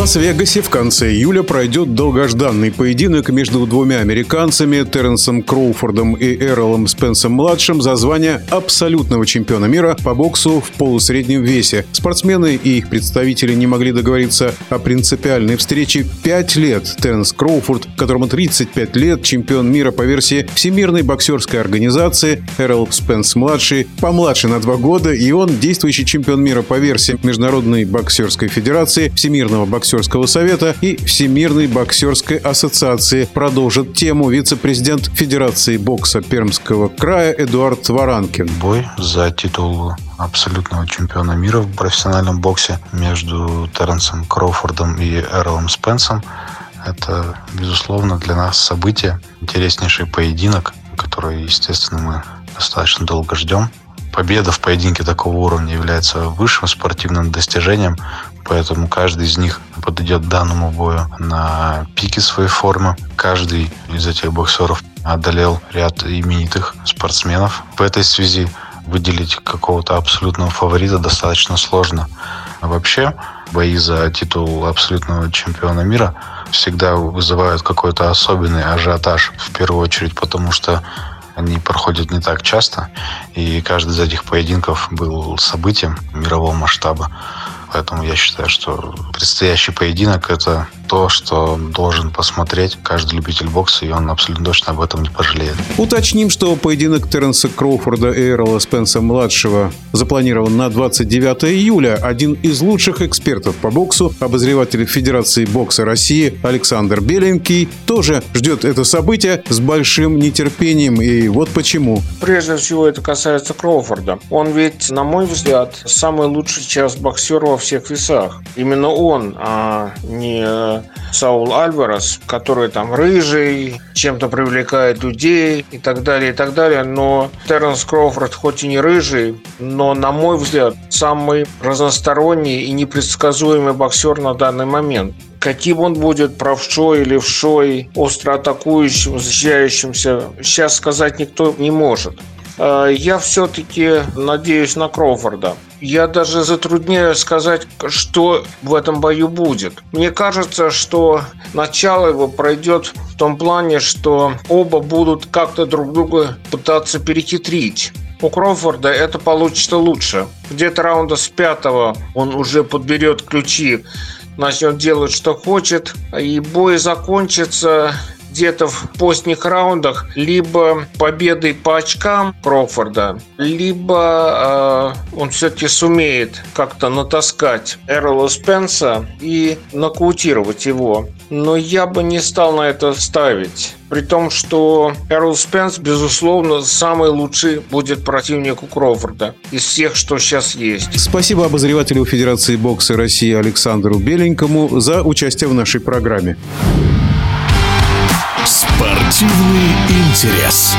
Лас-Вегасе в конце июля пройдет долгожданный поединок между двумя американцами Терренсом Кроуфордом и Эролом Спенсом-младшим за звание абсолютного чемпиона мира по боксу в полусреднем весе. Спортсмены и их представители не могли договориться о принципиальной встрече пять лет. Терренс Кроуфорд, которому 35 лет, чемпион мира по версии Всемирной боксерской организации, Эрол Спенс-младший помладше на два года, и он действующий чемпион мира по версии Международной боксерской федерации, Всемирного боксерского совета и Всемирной боксерской ассоциации. Продолжит тему вице-президент Федерации бокса Пермского края Эдуард Варанкин. Бой за титул абсолютного чемпиона мира в профессиональном боксе между Терренсом Кроуфордом и Эрлом Спенсом. Это, безусловно, для нас событие, интереснейший поединок, который, естественно, мы достаточно долго ждем. Победа в поединке такого уровня является высшим спортивным достижением, поэтому каждый из них подойдет данному бою на пике своей формы. Каждый из этих боксеров одолел ряд именитых спортсменов. В этой связи выделить какого-то абсолютного фаворита достаточно сложно. А вообще, бои за титул абсолютного чемпиона мира всегда вызывают какой-то особенный ажиотаж. В первую очередь, потому что они проходят не так часто, и каждый из этих поединков был событием мирового масштаба. Поэтому я считаю, что предстоящий поединок – это то, что должен посмотреть каждый любитель бокса, и он абсолютно точно об этом не пожалеет. Уточним, что поединок Терренса Кроуфорда и Эрла Спенса-младшего запланирован на 29 июля. Один из лучших экспертов по боксу, обозреватель Федерации бокса России Александр Беленький, тоже ждет это событие с большим нетерпением. И вот почему. Прежде всего, это касается Кроуфорда. Он ведь, на мой взгляд, самый лучший час боксера во всех весах. Именно он, а не Саул Альварес, который там рыжий, чем-то привлекает людей и так далее, и так далее. Но Терренс Кроуфорд хоть и не рыжий, но, на мой взгляд, самый разносторонний и непредсказуемый боксер на данный момент. Каким он будет, правшой или вшой, остро атакующим, защищающимся, сейчас сказать никто не может. А, я все-таки надеюсь на Кроуфорда. Я даже затрудняю сказать, что в этом бою будет. Мне кажется, что начало его пройдет в том плане, что оба будут как-то друг друга пытаться перехитрить. У Кроуфорда это получится лучше. Где-то раунда с пятого он уже подберет ключи, начнет делать, что хочет, и бой закончится где-то в поздних раундах либо победой по очкам Кроуфорда, либо э, он все-таки сумеет как-то натаскать Эрла Спенса и нокаутировать его. Но я бы не стал на это ставить. При том, что Эрл Спенс, безусловно, самый лучший будет противник у Кроуфорда из всех, что сейчас есть. Спасибо обозревателю Федерации бокса России Александру Беленькому за участие в нашей программе. Спортивный интерес.